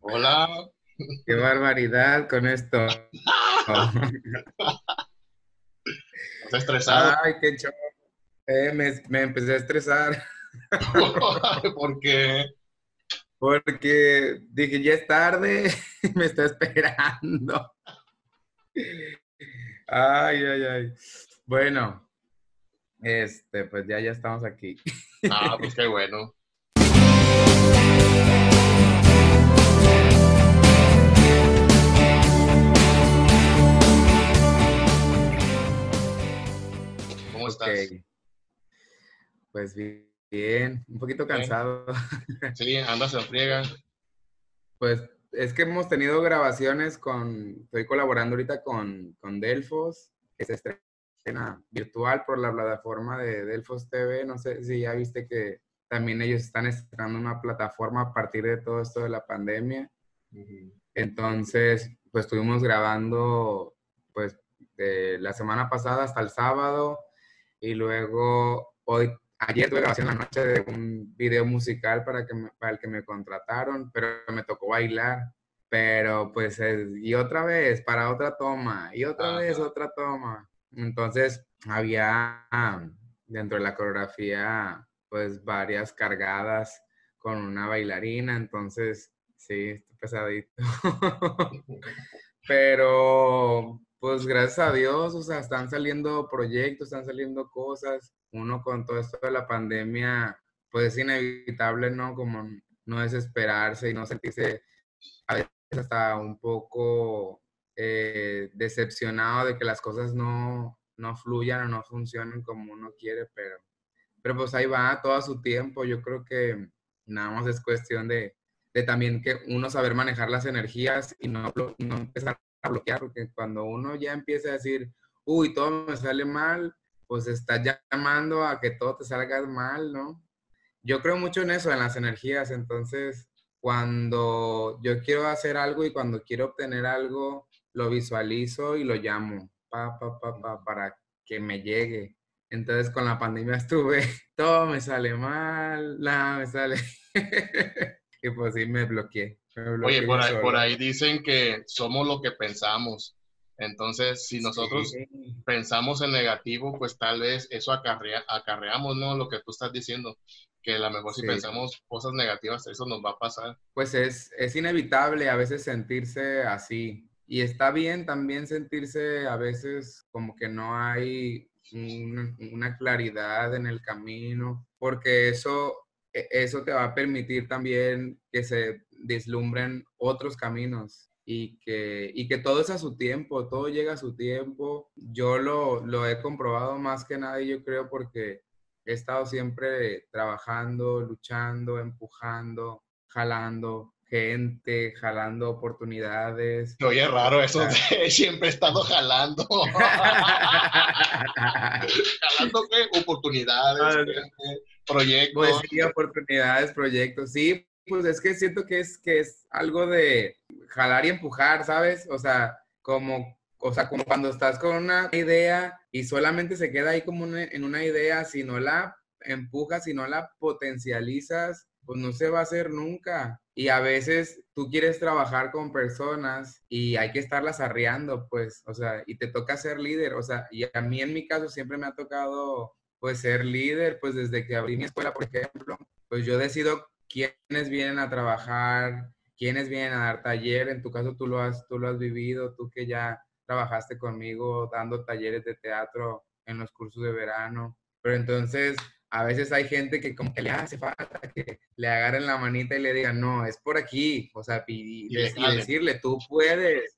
Hola. Qué barbaridad con esto. ¿Estás estresado? Ay, qué chorro. Eh, me, me empecé a estresar ¿Por qué? porque dije, ya es tarde, me está esperando. Ay, ay, ay. Bueno, este, pues ya, ya estamos aquí. Ah, pues qué bueno. ¿Cómo estás? Ok. Pues bien, un poquito Bien. cansado. Sí, andas en friega. Pues es que hemos tenido grabaciones con, estoy colaborando ahorita con, con Delfos, que se estrena virtual por la plataforma de Delfos TV. No sé si ya viste que también ellos están estrenando una plataforma a partir de todo esto de la pandemia. Entonces, pues estuvimos grabando, pues, de la semana pasada hasta el sábado y luego hoy, ayer tuve grabación la noche de un video musical para, que me- para el que me contrataron, pero me tocó bailar. Pero pues, y otra vez, para otra toma, y otra vez Ajá. otra toma. Entonces, había dentro de la coreografía, pues, varias cargadas con una bailarina, entonces, sí, pesadito. Pero, pues gracias a Dios, o sea, están saliendo proyectos, están saliendo cosas. Uno con todo esto de la pandemia, pues es inevitable, ¿no? Como no desesperarse y no sentirse a veces hasta un poco eh, decepcionado de que las cosas no, no fluyan o no funcionen como uno quiere, pero, pero pues ahí va todo su tiempo. Yo creo que nada más es cuestión de, de también que uno saber manejar las energías y no, no empezar bloquear, porque cuando uno ya empieza a decir, uy, todo me sale mal, pues está llamando a que todo te salga mal, ¿no? Yo creo mucho en eso, en las energías, entonces cuando yo quiero hacer algo y cuando quiero obtener algo, lo visualizo y lo llamo, pa, pa, pa, pa, para que me llegue. Entonces con la pandemia estuve, todo me sale mal, nada me sale. y pues sí, me bloqueé. Oye, por ahí, por ahí dicen que somos lo que pensamos. Entonces, si nosotros Sí. pensamos en negativo, pues tal vez eso acarrea, acarreamos, ¿no? Lo que tú estás diciendo, que a lo mejor si Sí. pensamos cosas negativas, eso nos va a pasar. pues es, es inevitable a veces sentirse así. Y está bien también sentirse a veces como que no hay un- una claridad en el camino, porque eso, e- eso te va a permitir también que se deslumbren otros caminos y que, y que todo es a su tiempo, todo llega a su tiempo. Yo lo, lo he comprobado más que nada, yo creo, porque he estado siempre trabajando, luchando, empujando, jalando gente, jalando oportunidades. Oye, raro eso de siempre he estado jalando. ¿Jalando qué? Oportunidades, Ah, proyectos. Pues sí, oportunidades, proyectos. Sí, pues es que siento que es, que es algo de jalar y empujar, ¿sabes? O sea, como, o sea, cuando estás con una idea y solamente se queda ahí como en una idea, si no la empujas, si no la potencializas, pues no se va a hacer nunca. Y a veces tú quieres trabajar con personas y hay que estarlas arreando, pues, o sea, y te toca ser líder, o sea, y a mí en mi caso siempre me ha tocado pues ser líder, pues desde que abrí mi escuela, por ejemplo, pues yo decido quiénes vienen a trabajar, quiénes vienen a dar taller, en tu caso tú lo has, tú lo has vivido, tú que ya trabajaste conmigo dando talleres de teatro en los cursos de verano, pero entonces a veces hay gente que como que le hace falta que le agarren la manita y le digan, no, es por aquí, o sea, y, Y y decirle, tú puedes,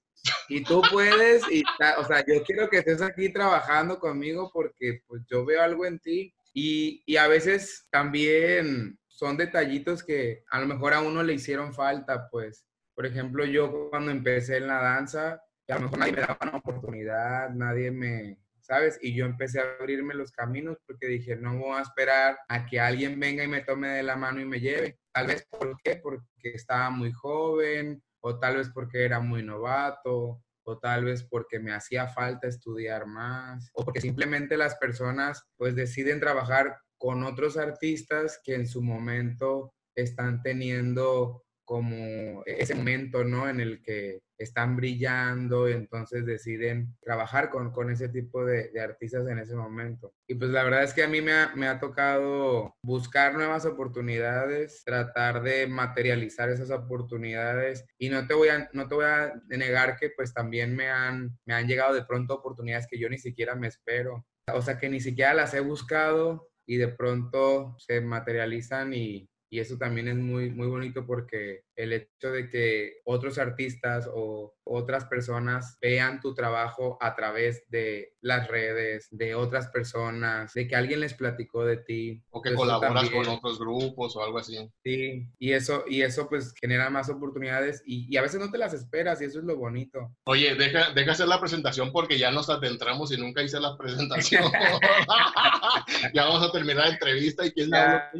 y tú puedes, y o sea, yo quiero que estés aquí trabajando conmigo porque pues yo veo algo en ti. Y, y a veces también son detallitos que a lo mejor a uno le hicieron falta, pues, por ejemplo, yo cuando empecé en la danza, a lo mejor nadie me daba una oportunidad, nadie me, ¿sabes? Y yo empecé a abrirme los caminos porque dije, no voy a esperar a que alguien venga y me tome de la mano y me lleve. Tal vez, ¿por qué? Porque estaba muy joven, o tal vez porque era muy novato, o tal vez porque me hacía falta estudiar más, o porque simplemente las personas pues deciden trabajar con otros artistas que en su momento están teniendo como ese momento, ¿no? En el que están brillando y entonces deciden trabajar con, con ese tipo de, de, artistas en ese momento. Y pues la verdad es que a mí me ha, me ha, tocado buscar nuevas oportunidades, tratar de materializar esas oportunidades y no te voy a, no te voy a negar que pues también me han, me han llegado de pronto oportunidades que yo ni siquiera me espero. O sea, que ni siquiera las he buscado y de pronto se materializan y, y eso también es muy, muy bonito porque el hecho de que otros artistas o otras personas vean tu trabajo a través de las redes, de otras personas, de que alguien les platicó de ti. O que colaboras con otros grupos o algo así. Sí, y eso, y eso pues genera más oportunidades y, y, a veces no te las esperas y eso es lo bonito. Oye, deja, deja hacer la presentación porque ya nos adentramos y nunca hice la presentación. ya vamos a terminar la entrevista y quién ya,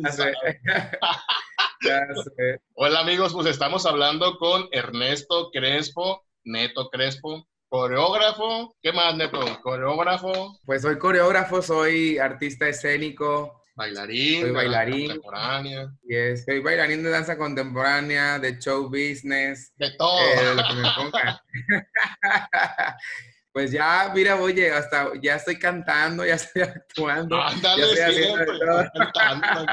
Hola amigos, pues estamos hablando con Ernesto Crespo, Neto Crespo, coreógrafo. ¿Qué más, Neto? Coreógrafo. Pues soy coreógrafo, soy artista escénico. Bailarín. Soy bailarín. Contemporánea. Yes, soy bailarín de danza contemporánea, de show business. De todo. Eh, lo que me ponga. pues ya, mira, oye, hasta ya estoy cantando, ya estoy actuando. Ándale, ya estoy siempre, cantando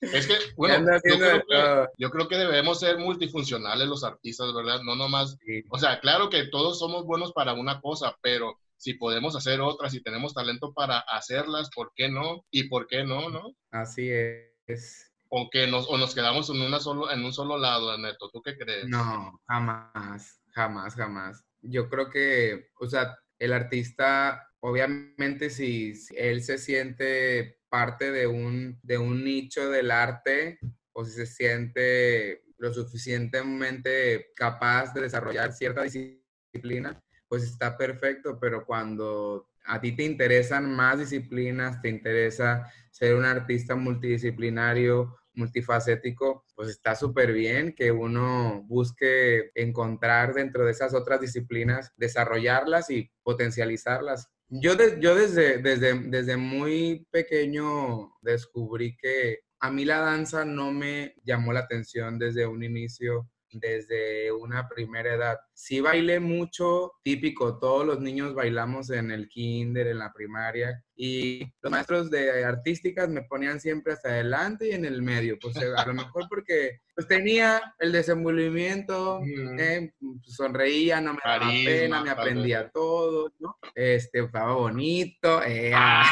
es que, bueno, yo creo que, yo creo que, debemos ser multifuncionales los artistas, ¿verdad? No nomás, o sea, claro que todos somos buenos para una cosa, pero si podemos hacer otras, si tenemos talento para hacerlas, ¿por qué no? ¿Y por qué no, no? Así es. O, que nos, o nos quedamos en, una solo, en un solo lado, Neto, ¿tú qué crees? No, jamás, jamás, jamás. Yo creo que, o sea, el artista, obviamente, si él se siente parte de un, de un nicho del arte o si se siente lo suficientemente capaz de desarrollar cierta disciplina, pues está perfecto, pero cuando a ti te interesan más disciplinas, te interesa ser un artista multidisciplinario, multifacético, pues está súper bien que uno busque encontrar dentro de esas otras disciplinas, desarrollarlas y potencializarlas. Yo, yo desde, desde, desde muy pequeño descubrí que a mí la danza no me llamó la atención desde un inicio desde una primera edad. Sí bailé mucho, típico, todos los niños bailamos en el kinder, en la primaria, y los maestros de artísticas me ponían siempre hasta adelante y en el medio, pues eh, a lo mejor porque pues tenía el desenvolvimiento, eh, sonreía, no me daba pena, me aprendía todo, ¿no? Este, estaba bonito. Eh. Ah.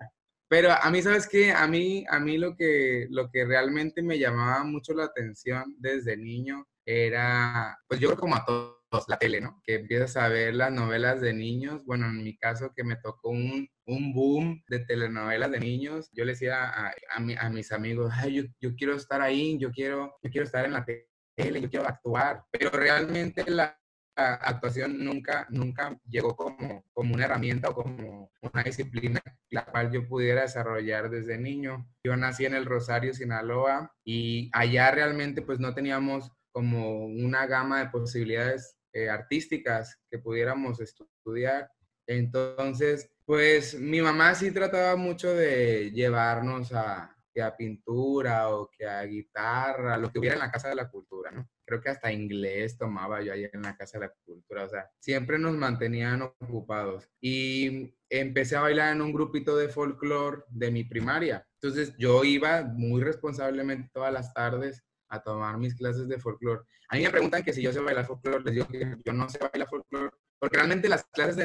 Pero a mí, ¿sabes qué? A mí, a mí lo, que, lo que realmente me llamaba mucho la atención desde niño era, pues yo creo como a todos, la tele, ¿no? Que empiezas a ver las novelas de niños. Bueno, en mi caso que me tocó un, un boom de telenovelas de niños. Yo le decía a, a, mis amigos, Ay, yo, yo, quiero estar ahí, yo quiero, yo quiero estar en la tele, yo quiero actuar. Pero realmente la, actuación nunca, nunca llegó como, como una herramienta o como una disciplina la cual yo pudiera desarrollar desde niño. Yo nací en el Rosario, Sinaloa, y allá realmente pues no teníamos como una gama de posibilidades eh, artísticas que pudiéramos estudiar. Entonces, pues mi mamá sí trataba mucho de llevarnos a, que a pintura o que a guitarra, lo que hubiera en la Casa de la Cultura, ¿no? Creo que hasta inglés tomaba yo ahí en la Casa de la Cultura, o sea, siempre nos mantenían ocupados. Y empecé a bailar en un grupito de folclore de mi primaria. Entonces yo iba muy responsablemente todas las tardes a tomar mis clases de folclore. A mí me preguntan que si yo sé bailar folclore, les digo que yo no sé bailar folclore, porque realmente las clases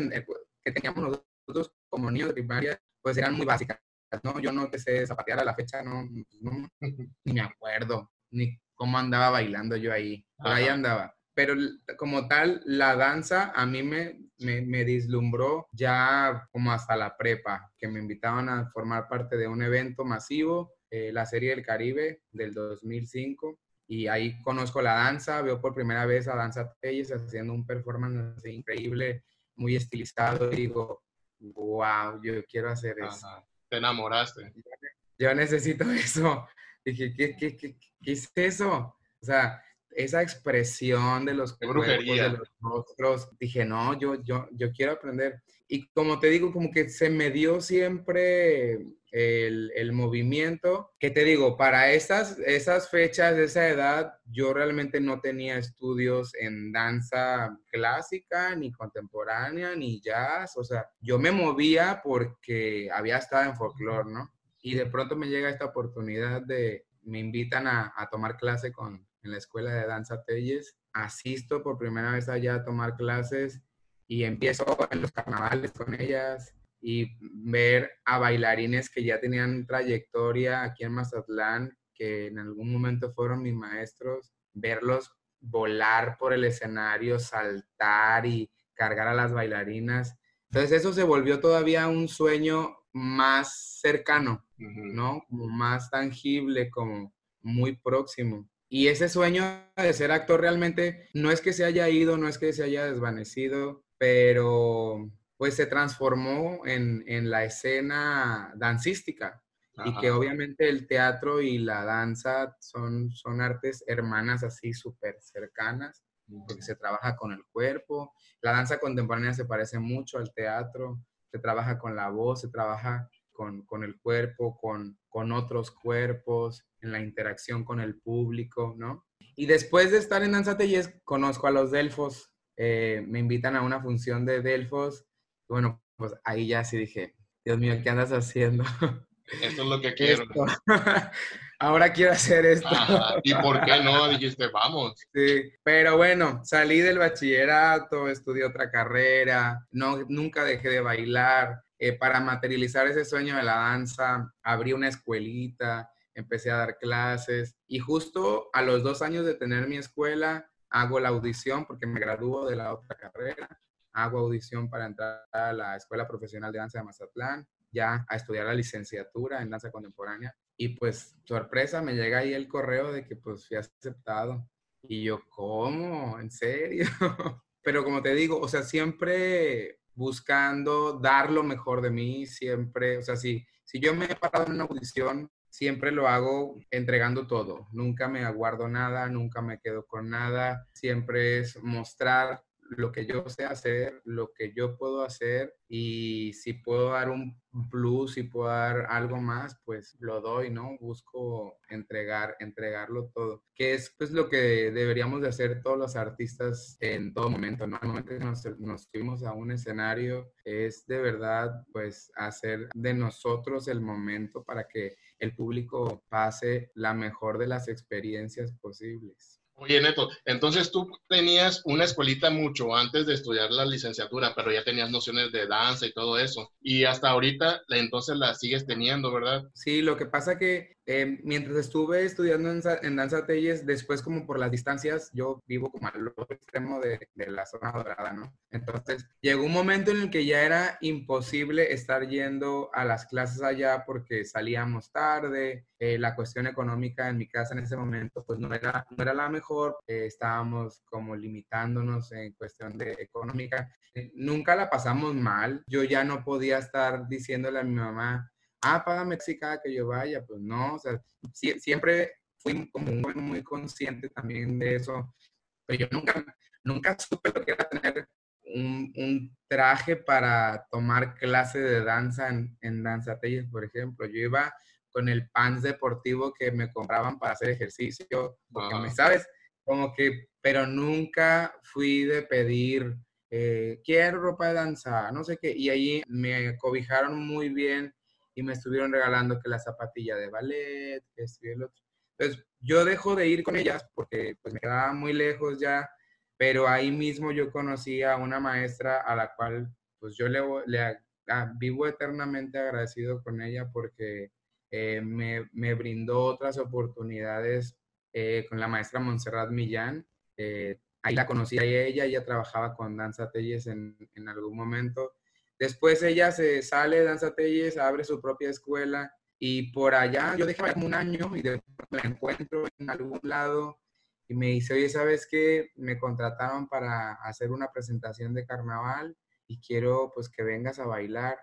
que teníamos nosotros como niños de primaria, pues eran muy básicas no, yo no te sé zapatear a la fecha, no, ni me acuerdo, ni cómo andaba bailando yo ahí, por ahí andaba. Pero como tal, la danza a mí me, me, me, dislumbró ya como hasta la prepa, que me invitaban a formar parte de un evento masivo, eh, la Serie del Caribe del 2005, y ahí conozco la danza, veo por primera vez a Danza Telles haciendo un performance increíble, muy estilizado, y digo, wow, yo quiero hacer eso te enamoraste. Yo necesito eso. Dije, ¿qué, qué, qué, qué es eso? O sea, esa expresión de los cuerpos, de los rostros, dije, no, yo, yo, yo quiero aprender. Y como te digo, como que se me dio siempre el, el, movimiento, que te digo, para esas, esas fechas, esa edad, yo realmente no tenía estudios en danza clásica, ni contemporánea, ni jazz, o sea, yo me movía porque había estado en folclore, ¿no? Y de pronto me llega esta oportunidad de, me invitan a, tomar clase con, en la escuela de danza Telles, asisto por primera vez allá a tomar clases y empiezo en los carnavales con ellas y ver a bailarines que ya tenían trayectoria aquí en Mazatlán, que en algún momento fueron mis maestros, verlos volar por el escenario, saltar y cargar a las bailarinas. Entonces eso se volvió todavía un sueño más cercano, ¿no? Como más tangible, como muy próximo. Y ese sueño de ser actor realmente no es que se haya ido, no es que se haya desvanecido, pero pues se transformó en, la escena dancística. Y que obviamente el teatro y la danza son, son artes hermanas así súper cercanas, porque se trabaja con el cuerpo. La danza contemporánea se parece mucho al teatro, se trabaja con la voz, se trabaja con, con el cuerpo, con, con otros cuerpos, en la interacción con el público, ¿no? Y después de estar en Danza Telles, conozco a los Delfos, eh, me invitan a una función de Delfos, bueno, pues ahí ya sí dije, Dios mío, ¿qué andas haciendo? Esto es lo que quiero. Ahora quiero hacer esto. ¿Y por qué no? Dijiste, vamos. Sí, pero bueno, salí del bachillerato, estudié otra carrera, no, nunca dejé de bailar. Eh, para materializar ese sueño de la danza, abrí una escuelita, empecé a dar clases y justo a los dos años de tener mi escuela, hago la audición porque me gradúo de la otra carrera, hago audición para entrar a la Escuela Profesional de Danza de Mazatlán, ya a estudiar la licenciatura en danza contemporánea y pues sorpresa, me llega ahí el correo de que pues fui aceptado y yo, ¿cómo? ¿En serio? Pero como te digo, o sea, siempre buscando dar lo mejor de mí, siempre, o sea, si, si yo me he parado en una audición siempre lo hago entregando todo. Nunca me aguardo nada, nunca me quedo con nada. Siempre es mostrar lo que yo sé hacer, lo que yo puedo hacer y si puedo dar un plus, si puedo dar algo más, pues lo doy, ¿no? Busco entregar, entregarlo todo, que es pues lo que deberíamos de hacer todos los artistas en todo momento, ¿no? Al momento que nos, nos subimos a un escenario, es de verdad pues hacer de nosotros el momento para que el público pase la mejor de las experiencias posibles. Oye, Neto, entonces tú tenías una escuelita mucho antes de estudiar la licenciatura, pero ya tenías nociones de danza y todo eso. Y hasta ahorita, entonces la sigues teniendo, ¿verdad? Sí, lo que pasa que eh, mientras estuve estudiando en, danza Telles, después como por las distancias, yo vivo como al otro extremo de, la zona dorada, ¿no? Entonces llegó un momento en el que ya era imposible estar yendo a las clases allá porque salíamos tarde, eh, la cuestión económica en mi casa en ese momento pues no era, no era la mejor, eh, estábamos como limitándonos en cuestión de económica. nunca la pasamos mal, yo ya no podía estar diciéndole a mi mamá, ah, págame si cada que yo vaya, pues no, o sea, siempre fui como muy, muy consciente también de eso, pero yo nunca, nunca supe lo que era tener un, un traje para tomar clase de danza en, en Danza Telles, por ejemplo. Yo iba con el pants deportivo que me compraban para hacer ejercicio, porque me sabes, como que, pero nunca fui de pedir, eh, quiero ropa de danza, no sé qué, y ahí me cobijaron muy bien y me estuvieron regalando que la zapatilla de ballet, que esto y el otro. Entonces, yo dejo de ir con ellas porque pues me quedaba muy lejos ya, pero ahí mismo yo conocí a una maestra a la cual pues yo le, le vivo eternamente agradecido con ella porque eh, me, me, brindó otras oportunidades eh, con la maestra Montserrat Millán. Eh, ahí la conocí a ella, ella trabajaba con Danza Telles en, en algún momento Después ella se sale, danza Telles, abre su propia escuela y por allá yo dejé como un año y después me encuentro en algún lado y me dice, oye, ¿sabes qué? Me contrataron para hacer una presentación de carnaval y quiero pues que vengas a bailar.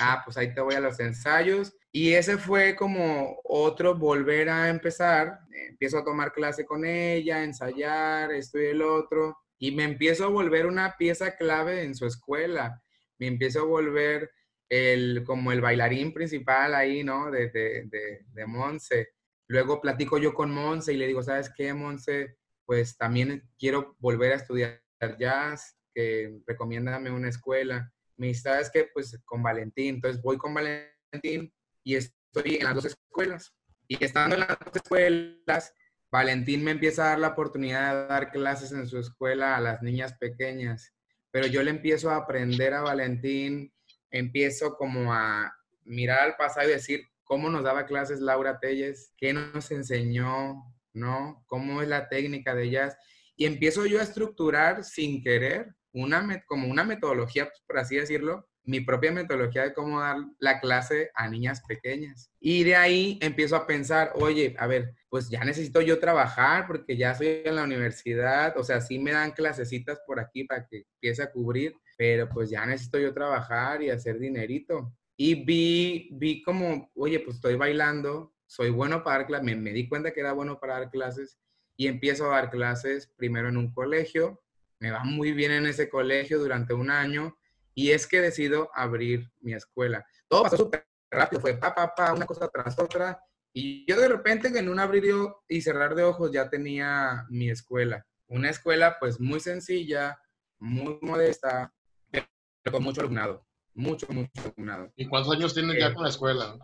Ah, pues ahí te voy a los ensayos. Y ese fue como otro volver a empezar. Empiezo a tomar clase con ella, ensayar, esto y el otro. Y me empiezo a volver una pieza clave en su escuela me empiezo a volver el, como el bailarín principal ahí, ¿no? De, de, de, de Monse. Luego platico yo con Monse y le digo, ¿sabes qué, Monse? Pues también quiero volver a estudiar jazz, que recomiéndame una escuela. Me dice, ¿sabes qué? Pues con Valentín. Entonces voy con Valentín y estoy en las dos escuelas. Y estando en las dos escuelas, Valentín me empieza a dar la oportunidad de dar clases en su escuela a las niñas pequeñas. Pero yo le empiezo a aprender a Valentín, empiezo como a mirar al pasado y decir cómo nos daba clases Laura Telles, qué nos enseñó, ¿no? Cómo es la técnica de jazz. Y empiezo yo a estructurar sin querer una, como una metodología, pues, por así decirlo, mi propia metodología de cómo dar la clase a niñas pequeñas. Y de ahí empiezo a pensar, oye, a ver, pues ya necesito yo trabajar porque ya estoy en la universidad, o sea, sí me dan clasecitas por aquí para que empiece a cubrir, pero pues ya necesito yo trabajar y hacer dinerito. Y vi, vi como, oye, pues estoy bailando, soy bueno para dar clases, me di cuenta que era bueno para dar clases y empiezo a dar clases primero en un colegio, me va muy bien en ese colegio durante un año y es que decido abrir mi escuela. Todo pasó súper rápido, fue pa, pa, pa, una cosa tras otra y yo de repente en un abrir y cerrar de ojos ya tenía mi escuela. Una escuela pues muy sencilla, muy modesta, pero con mucho alumnado, mucho, mucho alumnado. ¿Y cuántos años tienes ya eh, con la escuela?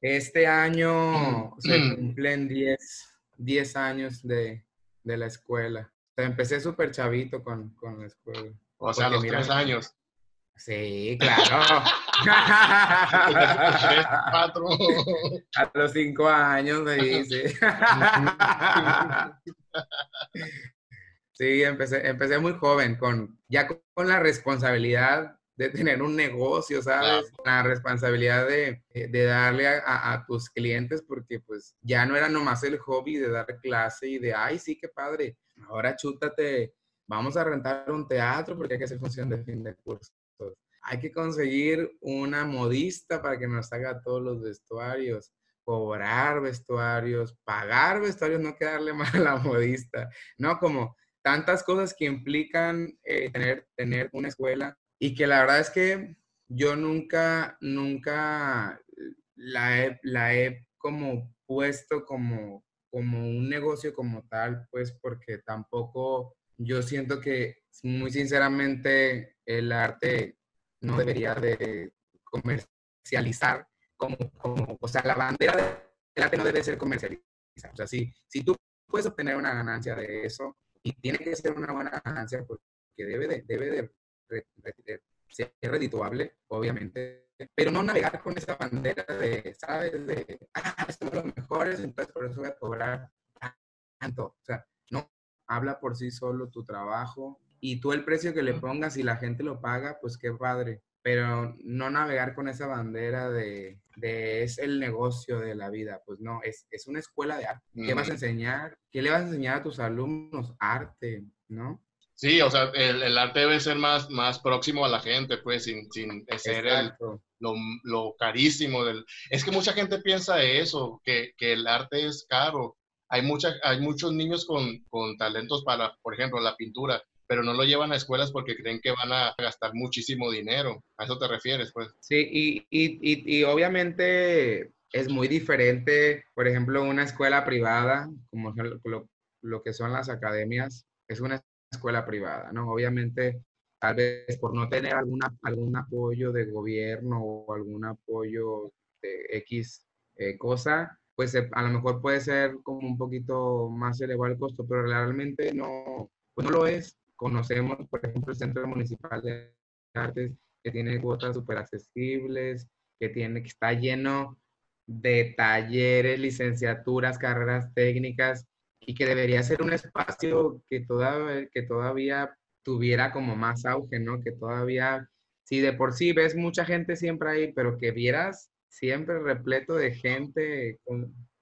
Este año se cumplen 10 10 años de, de la escuela. Sea, empecé súper chavito con, con, la escuela. O sea, a los tres años. Sí, claro. a los cinco años me dice. sí, empecé, empecé muy joven, con, ya con la responsabilidad de tener un negocio, ¿sabes? La responsabilidad de, de darle a, a, tus clientes porque pues ya no era nomás el hobby de dar clase y de, ay, sí, qué padre, ahora chútate, vamos a rentar un teatro porque hay que hacer función de fin de curso. Hay que conseguir una modista para que nos haga todos los vestuarios, cobrar vestuarios, pagar vestuarios, no quedarle mal a la modista, ¿no? Como tantas cosas que implican eh, tener, tener una escuela y que la verdad es que yo nunca, nunca la he, la he como puesto como, como un negocio como tal, pues porque tampoco yo siento que muy sinceramente el arte no debería de comercializar como, como o sea, la bandera del arte no debe ser comercializada. O sea, si, si tú puedes obtener una ganancia de eso, y tiene que ser una buena ganancia porque debe de, debe de ser redituable, obviamente, pero no navegar con esa bandera de, ¿sabes? De, ah, esto es lo mejores, entonces por eso voy a cobrar tanto. O sea, no, habla por sí solo tu trabajo y tú el precio que le pongas y la gente lo paga, pues qué padre. Pero no navegar con esa bandera de, de es el negocio de la vida. Pues no, es, es una escuela de arte. ¿Qué vas a enseñar? ¿Qué le vas a enseñar a tus alumnos? Arte, ¿no? Sí, o sea, el, arte debe ser más, más próximo a la gente, pues, sin, sin ser el, lo, lo, carísimo del... Es que mucha gente piensa eso, que, que el arte es caro. Hay, mucha, hay muchos niños con, con, talentos para, por ejemplo, la pintura, pero no lo llevan a escuelas porque creen que van a gastar muchísimo dinero. ¿A eso te refieres, pues? Sí, y, y, y, y obviamente es muy diferente, por ejemplo, una escuela privada, como lo, lo que son las academias, es una escuela privada, ¿no? Obviamente, tal vez por no tener alguna, algún apoyo de gobierno o algún apoyo de X eh, cosa, pues eh, a lo mejor puede ser como un poquito más elevado el costo, pero realmente no, pues no lo es. Conocemos, por ejemplo, el Centro Municipal de Artes, que tiene cuotas súper accesibles, que, tiene, que está lleno de talleres, licenciaturas, carreras técnicas, y que debería ser un espacio que todavía, que todavía tuviera como más auge, ¿no? Que todavía, si de por sí ves mucha gente siempre ahí, pero que vieras siempre repleto de gente,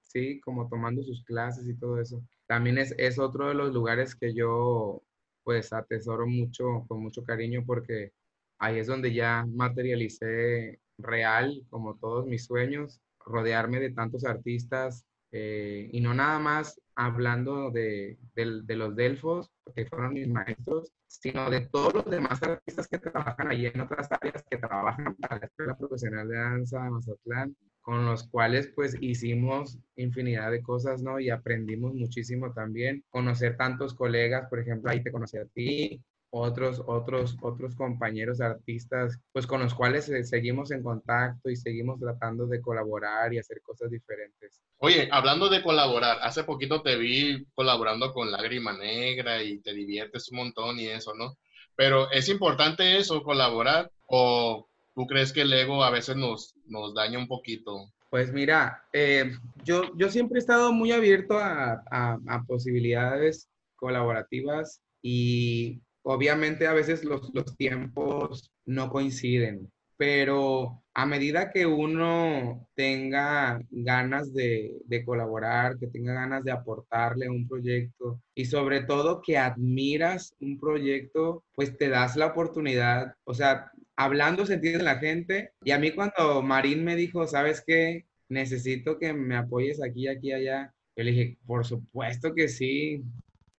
sí, como tomando sus clases y todo eso. También es, es otro de los lugares que yo pues atesoro mucho, con mucho cariño, porque ahí es donde ya materialicé real, como todos mis sueños, rodearme de tantos artistas eh, y no nada más hablando de, de, los Delfos, que fueron mis maestros, sino de todos los demás artistas que trabajan allí en otras áreas, que trabajan para la Escuela Profesional de Danza de Mazatlán, con los cuales pues hicimos infinidad de cosas, ¿no? Y aprendimos muchísimo también, conocer tantos colegas, por ejemplo, ahí te conocí a ti, otros, otros, otros compañeros artistas, pues con los cuales eh, seguimos en contacto y seguimos tratando de colaborar y hacer cosas diferentes. Oye, hablando de colaborar, hace poquito te vi colaborando con Lágrima Negra y te diviertes un montón y eso, ¿no? Pero es importante eso, colaborar, o tú crees que el ego a veces nos, nos daña un poquito? Pues mira, eh, yo, yo siempre he estado muy abierto a, a, a posibilidades colaborativas y Obviamente a veces los, tiempos no coinciden, pero a medida que uno tenga ganas de, colaborar, que tenga ganas de aportarle a un proyecto y sobre todo que admiras un proyecto, pues te das la oportunidad, o sea, hablando se entiende la gente. Y a mí cuando Marín me dijo, ¿sabes qué? Necesito que me apoyes aquí, aquí, allá. Yo le dije, por supuesto que sí,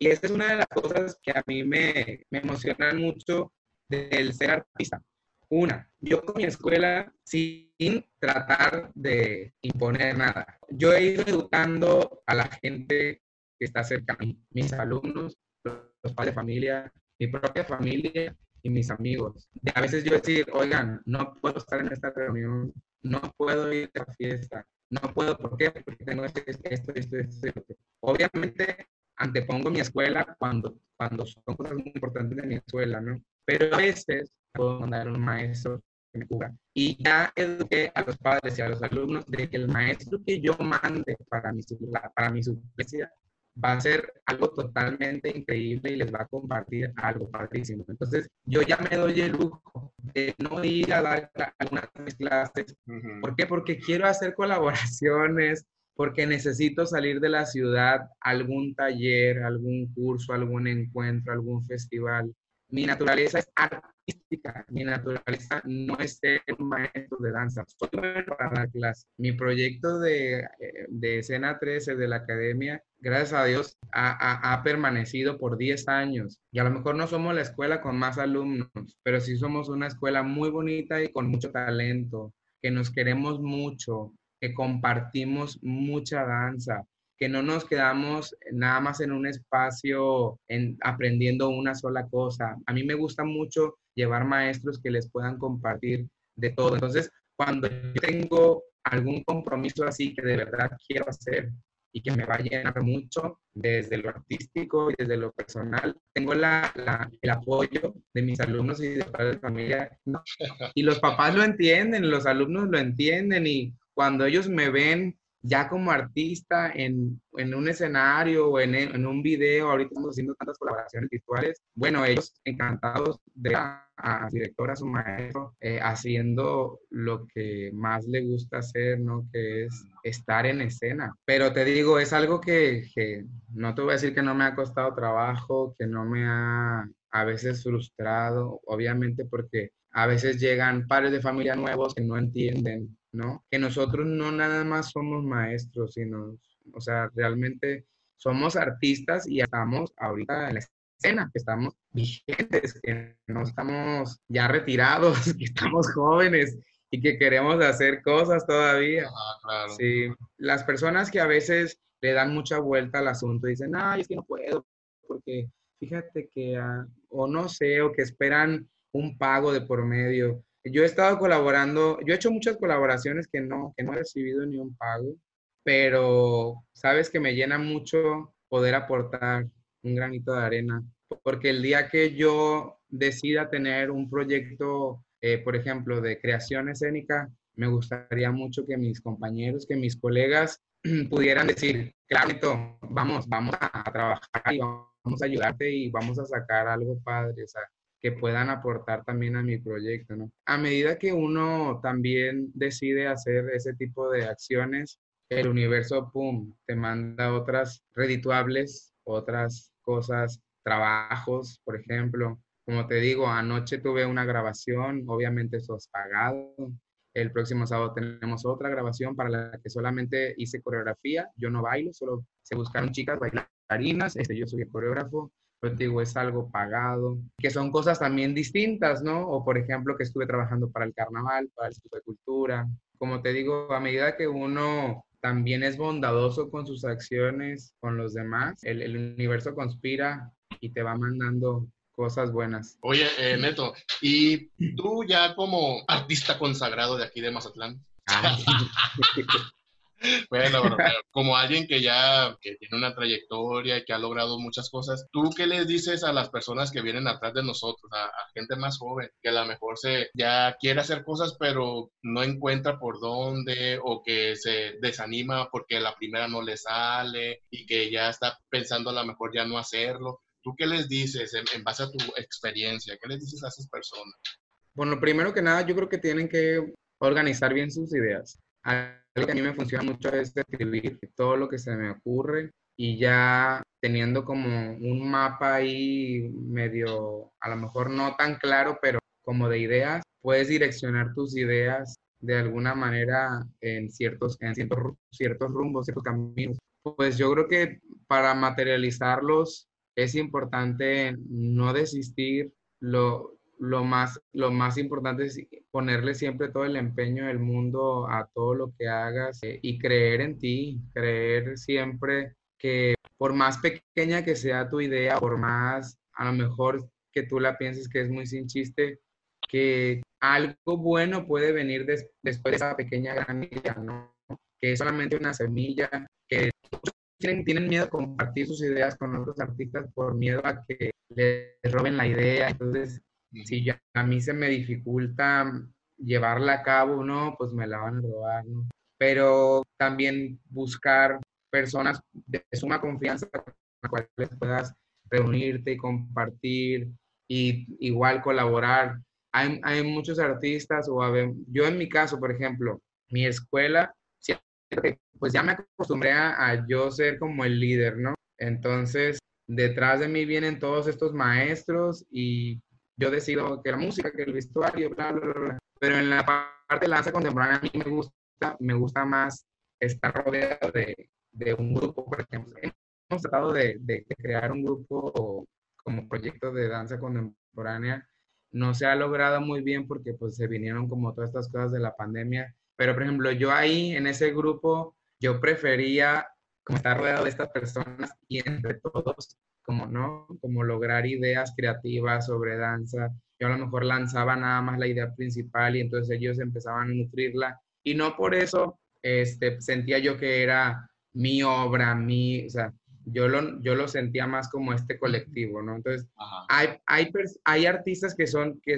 y esa es una de las cosas que a mí me, me emocionan mucho del ser artista. Una, yo con mi escuela sin tratar de imponer nada. Yo he ido educando a la gente que está cerca a mí, mis alumnos, los padres de familia, mi propia familia y mis amigos. a veces yo decir, oigan, no puedo estar en esta reunión, no puedo ir a la fiesta, no puedo, ¿por qué? Porque tengo esto, esto, esto. esto. Obviamente antepongo mi escuela cuando, cuando son cosas muy importantes de mi escuela, ¿no? Pero a veces puedo mandar a un maestro que me cubra. Y ya eduqué a los padres y a los alumnos de que el maestro que yo mande para mi, para mi suplencia va a ser algo totalmente increíble y les va a compartir algo padrísimo. Entonces, yo ya me doy el lujo de no ir a dar algunas clases. ¿Por qué? Porque quiero hacer colaboraciones, porque necesito salir de la ciudad, algún taller, algún curso, algún encuentro, algún festival. Mi naturaleza es artística, mi naturaleza no es ser un maestro de danza, soy para dar clases. Mi proyecto de, eh, de escena 13 de la academia, gracias a Dios, ha, ha, permanecido por 10 años. Y a lo mejor no somos la escuela con más alumnos, pero sí somos una escuela muy bonita y con mucho talento, que nos queremos mucho, que compartimos mucha danza, que no nos quedamos nada más en un espacio en, aprendiendo una sola cosa. A mí me gusta mucho llevar maestros que les puedan compartir de todo. Entonces, cuando yo tengo algún compromiso así que de verdad quiero hacer y que me va a llenar mucho desde lo artístico y desde lo personal, tengo la, el apoyo de mis alumnos y de padres de familia. Y los papás lo entienden, los alumnos lo entienden y cuando ellos me ven ya como artista en, en un escenario o en, en, un video, ahorita estamos haciendo tantas colaboraciones virtuales, bueno, ellos encantados de a, a director, a su maestro, eh, haciendo lo que más le gusta hacer, ¿no? Que es estar en escena. Pero te digo, es algo que, que no te voy a decir que no me ha costado trabajo, que no me ha a veces frustrado, obviamente porque a veces llegan padres de familia nuevos que no entienden ¿no? Que nosotros no nada más somos maestros, sino, o sea, realmente somos artistas y estamos ahorita en la escena, que estamos vigentes, que no estamos ya retirados, que estamos jóvenes y que queremos hacer cosas todavía. Ah, claro. Sí, las personas que a veces le dan mucha vuelta al asunto dicen, ay, es que no puedo, porque fíjate que, ah, o no sé, o que esperan un pago de por medio. Yo he estado colaborando, yo he hecho muchas colaboraciones que no, que no he recibido ni un pago, pero sabes que me llena mucho poder aportar un granito de arena, porque el día que yo decida tener un proyecto, eh, por ejemplo, de creación escénica, me gustaría mucho que mis compañeros, que mis colegas pudieran decir, claro, vamos, vamos a trabajar y vamos a ayudarte y vamos a sacar algo padre. O sea, que puedan aportar también a mi proyecto, ¿no? A medida que uno también decide hacer ese tipo de acciones, el universo, pum, te manda otras redituables, otras cosas, trabajos, por ejemplo. Como te digo, anoche tuve una grabación, obviamente eso es pagado, El próximo sábado tenemos otra grabación para la que solamente hice coreografía. Yo no bailo, solo se buscaron chicas bailarinas. Este, yo soy el coreógrafo. Pero digo, es algo pagado, que son cosas también distintas, ¿no? O por ejemplo, que estuve trabajando para el carnaval, para el Instituto de Cultura. Como te digo, a medida que uno también es bondadoso con sus acciones, con los demás, el, el universo conspira y te va mandando cosas buenas. Oye, eh, Neto, ¿y tú ya como artista consagrado de aquí de Mazatlán? Bueno, como alguien que ya tiene una trayectoria y que ha logrado muchas cosas, ¿tú qué les dices a las personas que vienen atrás de nosotros, a, gente más joven, que a lo mejor se ya quiere hacer cosas pero no encuentra por dónde o que se desanima porque la primera no le sale y que ya está pensando a lo mejor ya no hacerlo? ¿Tú qué les dices en, base a tu experiencia? ¿Qué les dices a esas personas? Bueno, primero que nada, yo creo que tienen que organizar bien sus ideas. Algo que a mí me funciona mucho es escribir todo lo que se me ocurre y ya teniendo como un mapa ahí medio, a lo mejor no tan claro, pero como de ideas, puedes direccionar tus ideas de alguna manera en ciertos, en ciertos, ciertos rumbos, ciertos caminos. Pues yo creo que para materializarlos es importante no desistir. Lo, lo, más, lo más importante es ponerle siempre todo el empeño del mundo a todo lo que hagas eh, y creer en ti, creer siempre que por más pequeña que sea tu idea, por más a lo mejor que tú la pienses que es muy sin chiste, que algo bueno puede venir después de esa pequeña gran idea. Que es solamente una semilla, que tienen, miedo a compartir sus ideas con otros artistas por miedo a que les roben la idea. Entonces, si a mí se me dificulta llevarla a cabo, no, pues me la van a robar, ¿no? Pero también buscar personas de suma confianza con las cuales puedas reunirte y compartir y igual colaborar. Hay, hay muchos artistas, o yo en mi caso, por ejemplo, mi escuela pues ya me acostumbré a, yo ser como el líder, ¿no? Entonces, detrás de mí vienen todos estos maestros y yo decido que la música, que el vestuario, bla, bla, bla. Pero en la parte de danza contemporánea a mí me gusta, me gusta más estar rodeado de, de un grupo, por ejemplo. Hemos tratado de, de, crear un grupo como proyecto de danza contemporánea. No se ha logrado muy bien porque pues se vinieron como todas estas cosas de la pandemia pero, por ejemplo, yo ahí en ese grupo, yo prefería como estar rodeado de estas personas y entre todos, como no, como lograr ideas creativas sobre danza. Yo a lo mejor lanzaba nada más la idea principal y entonces ellos empezaban a nutrirla. Y no por eso este, sentía yo que era mi obra, mi, o sea, yo lo, yo lo sentía más como este colectivo, ¿no? Entonces, hay, hay, hay artistas que son, que,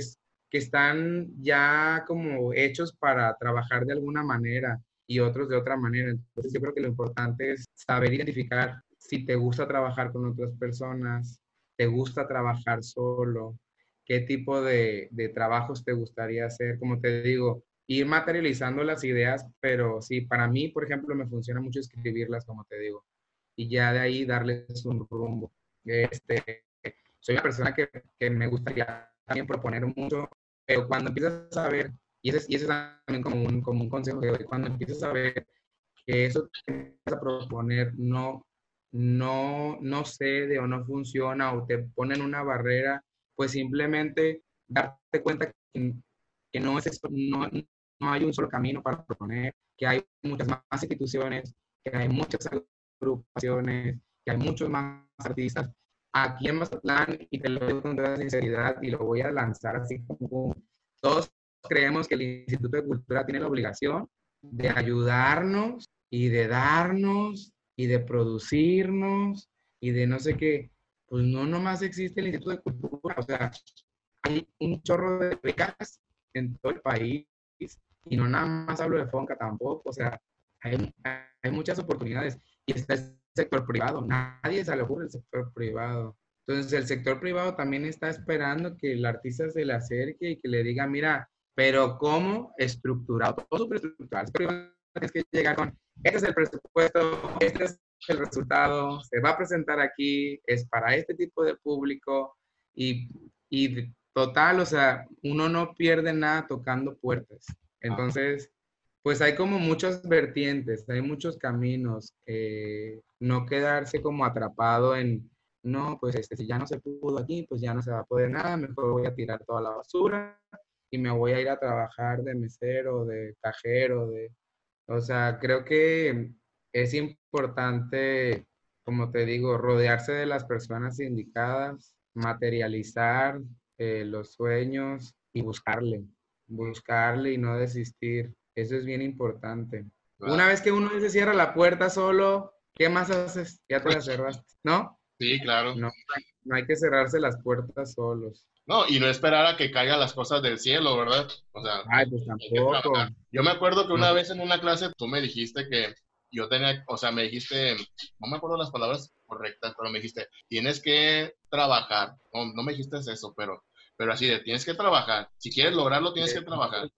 que están ya como hechos para trabajar de alguna manera y otros de otra manera. Entonces yo creo que lo importante es saber identificar si te gusta trabajar con otras personas, te gusta trabajar solo, qué tipo de, de trabajos te gustaría hacer. Como te digo, ir materializando las ideas, pero sí, para mí, por ejemplo, me funciona mucho escribirlas, como te digo, y ya de ahí darles un rumbo. Este, soy una persona que, que me gustaría también proponer mucho, pero cuando empiezas a ver, y ese, y ese es también como un, como un consejo que doy, cuando empiezas a ver que eso que vas a proponer no, no, no cede o no funciona o te ponen una barrera, pues simplemente darte cuenta que, que no, es no, no hay un solo camino para proponer, que hay muchas más instituciones, que hay muchas agrupaciones, que hay muchos más artistas. Aquí en Mazatlán, y te lo digo con toda sinceridad, y lo voy a lanzar así como todos creemos que el Instituto de Cultura tiene la obligación de ayudarnos y de darnos y de producirnos y de no sé qué. Pues no nomás existe el Instituto de Cultura, o sea, hay un chorro de becas en todo el país y no nada más hablo de Fonca tampoco, o sea, hay, hay muchas oportunidades y está sector privado. Nadie se le ocurre el sector privado. Entonces, el sector privado también está esperando que el artista se le acerque y que le diga, mira, pero ¿cómo estructurado? Todo súper estructurado. Tienes que llegar con, este es el presupuesto, este es el resultado, se va a presentar aquí, es para este tipo de público y, y total, o sea, uno no pierde nada tocando puertas. Entonces, pues hay como muchas vertientes, hay muchos caminos. no quedarse como atrapado en, no, pues este, si ya no se pudo aquí, pues ya no se va a poder nada, mejor voy a tirar toda la basura y me voy a ir a trabajar de mesero, de cajero, de... O sea, creo que es importante, como te digo, rodearse de las personas indicadas, materializar eh, los sueños y buscarle, buscarle y no desistir. Eso es bien importante. Una vez que uno se cierra la puerta solo, ¿qué más haces? Ya te la cerraste, ¿no? Sí, claro. No, no hay que cerrarse las puertas solos. No, y no esperar a que caigan las cosas del cielo, ¿verdad? O sea, Ay, pues tampoco. Yo me acuerdo que una vez en una clase tú me dijiste que yo tenía, o sea, me dijiste, no me acuerdo las palabras correctas, pero me dijiste, tienes que trabajar. No, no me dijiste eso, pero, pero así de, tienes que trabajar. Si quieres lograrlo, tienes que trabajar.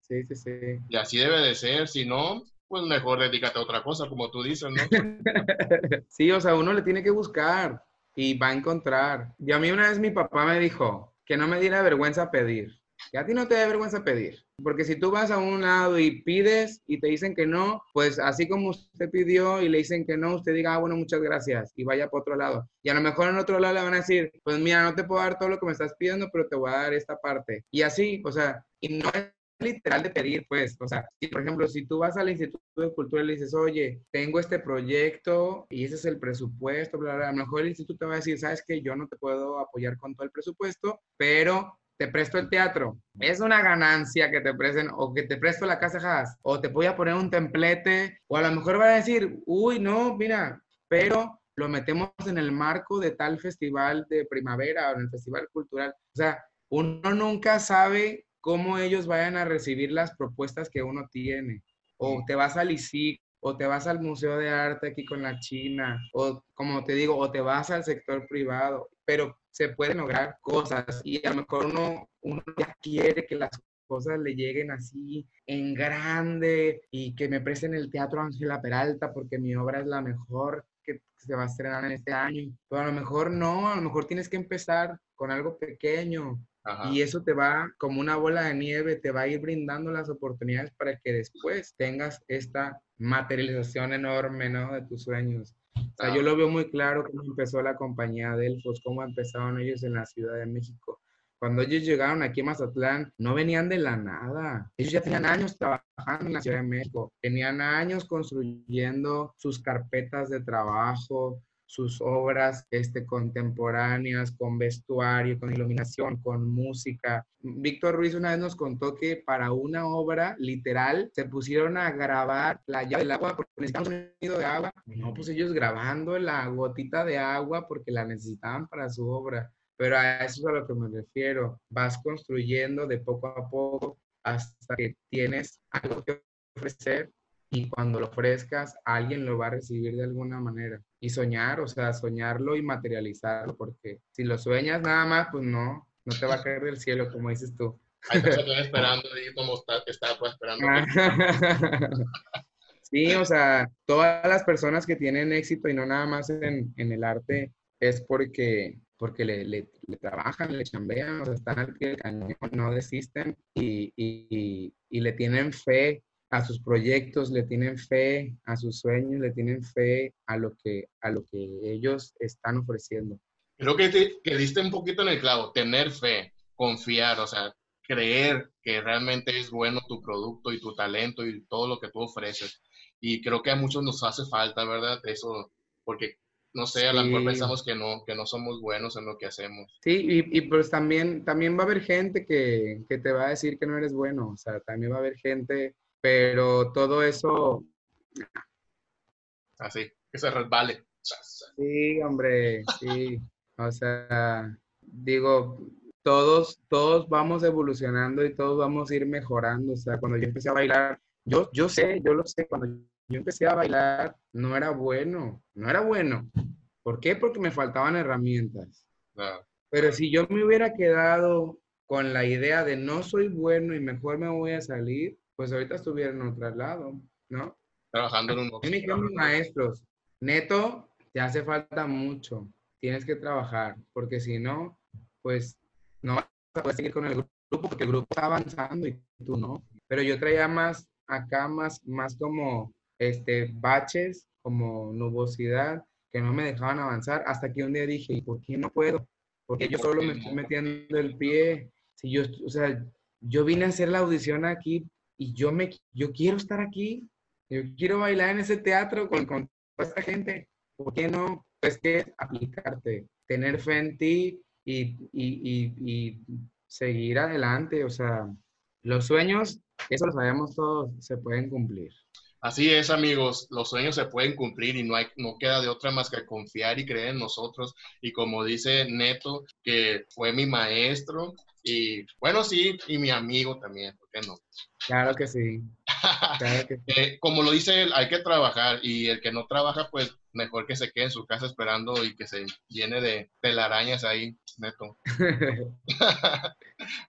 Sí, sí, sí. Y así debe de ser, si no, pues mejor dedícate a otra cosa, como tú dices, ¿no? sí, o sea, uno le tiene que buscar y va a encontrar. Y a mí una vez mi papá me dijo que no me diera vergüenza pedir. Que a ti no te da vergüenza pedir. Porque si tú vas a un lado y pides y te dicen que no, pues así como usted pidió y le dicen que no, usted diga, ah, bueno, muchas gracias y vaya para otro lado. Y a lo mejor en otro lado le van a decir, pues mira, no te puedo dar todo lo que me estás pidiendo, pero te voy a dar esta parte. Y así, o sea, y no es literal de pedir, pues, o sea, si, por ejemplo, si tú vas al Instituto de Cultura y le dices, oye, tengo este proyecto y ese es el presupuesto, bla, bla, a lo mejor el instituto te va a decir, sabes que yo no te puedo apoyar con todo el presupuesto, pero te presto el teatro. Es una ganancia que te presten o que te presto la casa Haas o te voy a poner un templete o a lo mejor va a decir, uy, no, mira, pero lo metemos en el marco de tal festival de primavera o en el festival cultural. O sea, uno nunca sabe cómo ellos vayan a recibir las propuestas que uno tiene. O te vas al ICIC, o te vas al Museo de Arte aquí con la China, o como te digo, o te vas al sector privado, pero se pueden lograr cosas y a lo mejor uno, uno ya quiere que las cosas le lleguen así en grande y que me presten el Teatro Ángela Peralta porque mi obra es la mejor que se va a estrenar en este año. Pero a lo mejor no, a lo mejor tienes que empezar con algo pequeño, y eso te va, como una bola de nieve, te va a ir brindando las oportunidades para que después tengas esta materialización enorme, ¿no? De tus sueños. O sea, yo lo veo muy claro cómo empezó la compañía Delfos, cómo empezaron ellos en la Ciudad de México. Cuando ellos llegaron aquí a Mazatlán, no venían de la nada. Ellos ya tenían años trabajando en la Ciudad de México, tenían años construyendo sus carpetas de trabajo, sus obras este, contemporáneas, con vestuario, con iluminación, con música. Víctor Ruiz una vez nos contó que para una obra literal se pusieron a grabar la llave del agua porque necesitaban un sonido de agua. No, pues ellos grabando la gotita de agua porque la necesitaban para su obra. Pero a eso es a lo que me refiero. Vas construyendo de poco a poco hasta que tienes algo que ofrecer y cuando lo ofrezcas, alguien lo va a recibir de alguna manera. Y soñar, o sea, soñarlo y materializarlo, porque si lo sueñas nada más, pues no, no te va a caer del cielo, como dices tú. Hay personas esperando y como está, está pues, esperando. sí, o sea, todas las personas que tienen éxito y no nada más en, en el arte es porque porque le, le, trabajan, le chambean, o sea, están al pie del cañón, no desisten y, y, y, le tienen fe a sus proyectos, le tienen fe a sus sueños, le tienen fe a lo que, a lo que ellos están ofreciendo. Creo que, te, que diste un poquito en el clavo, tener fe, confiar, o sea, creer que realmente es bueno tu producto y tu talento y todo lo que tú ofreces. Y creo que a muchos nos hace falta, ¿verdad? Eso, porque, no sé, a lo mejor pensamos que no, que no somos buenos en lo que hacemos. Sí, y, y, pues también, también va a haber gente que, que te va a decir que no eres bueno, o sea, también va a haber gente pero todo eso... Así, que se resbale. Sí, hombre, sí. O sea, digo, todos, todos vamos evolucionando y todos vamos a ir mejorando. O sea, cuando yo empecé a bailar, yo, yo sé, yo lo sé, cuando yo empecé a bailar no era bueno, no era bueno. ¿Por qué? Porque me faltaban herramientas. Pero si yo me hubiera quedado con la idea de no soy bueno y mejor me voy a salir, pues ahorita estuvieran en otro lado, ¿no? Trabajando en un... Maestros, neto, te hace falta mucho, tienes que trabajar, porque si no, pues no vas a poder seguir con el grupo, porque el grupo está avanzando y tú no. pero yo traía más acá, más, más como este, baches, como nubosidad, que no me dejaban avanzar, hasta que un día dije, ¿y por qué no puedo? Porque yo solo me estoy metiendo el pie. Si yo, o sea, yo vine a hacer la audición aquí y yo me, yo quiero estar aquí, yo quiero bailar en ese teatro con, con toda esta gente. ¿Por qué no? Pues que aplicarte, tener fe en ti y, y, y, seguir adelante. O sea, los sueños, eso lo sabemos todos, se pueden cumplir. Así es, amigos, los sueños se pueden cumplir y no, hay, no queda de otra más que confiar y creer en nosotros. Y como dice Neto, que fue mi maestro y bueno, sí, y mi amigo también, ¿por qué no? Claro que sí. Eh, como lo dice él, hay que trabajar y el que no trabaja, pues mejor que se quede en su casa esperando y que se llene de telarañas ahí, Neto.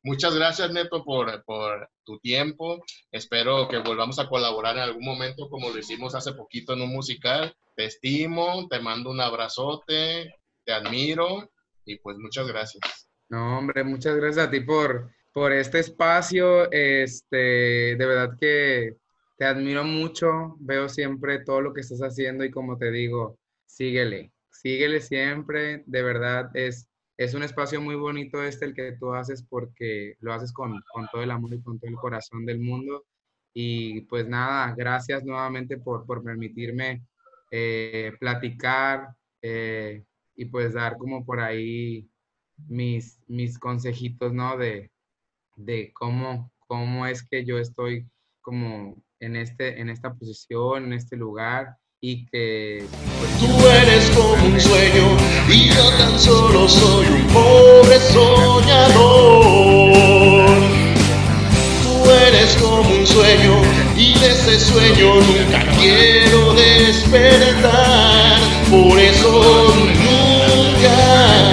Muchas gracias, Neto, por, por, tu tiempo. Espero que volvamos a colaborar en algún momento como lo hicimos hace poquito en un musical. Te estimo, te mando un abrazote, te admiro y pues muchas gracias. No, hombre, muchas gracias a ti por, por este espacio. Este, de verdad que te admiro mucho. Veo siempre todo lo que estás haciendo y como te digo, síguele, síguele siempre. De verdad es, es un espacio muy bonito este el que tú haces porque lo haces con, con todo el amor y con todo el corazón del mundo. Y pues nada, gracias nuevamente por, por permitirme eh, platicar eh, y pues dar como por ahí mis, consejitos, ¿no? De, cómo, cómo es que yo estoy como en, este, en esta posición, en este lugar y que... Pues, Tú eres como un sueño y yo tan solo soy un pobre soñador. Tú eres como un sueño y de ese sueño nunca quiero despertar. Por eso nunca...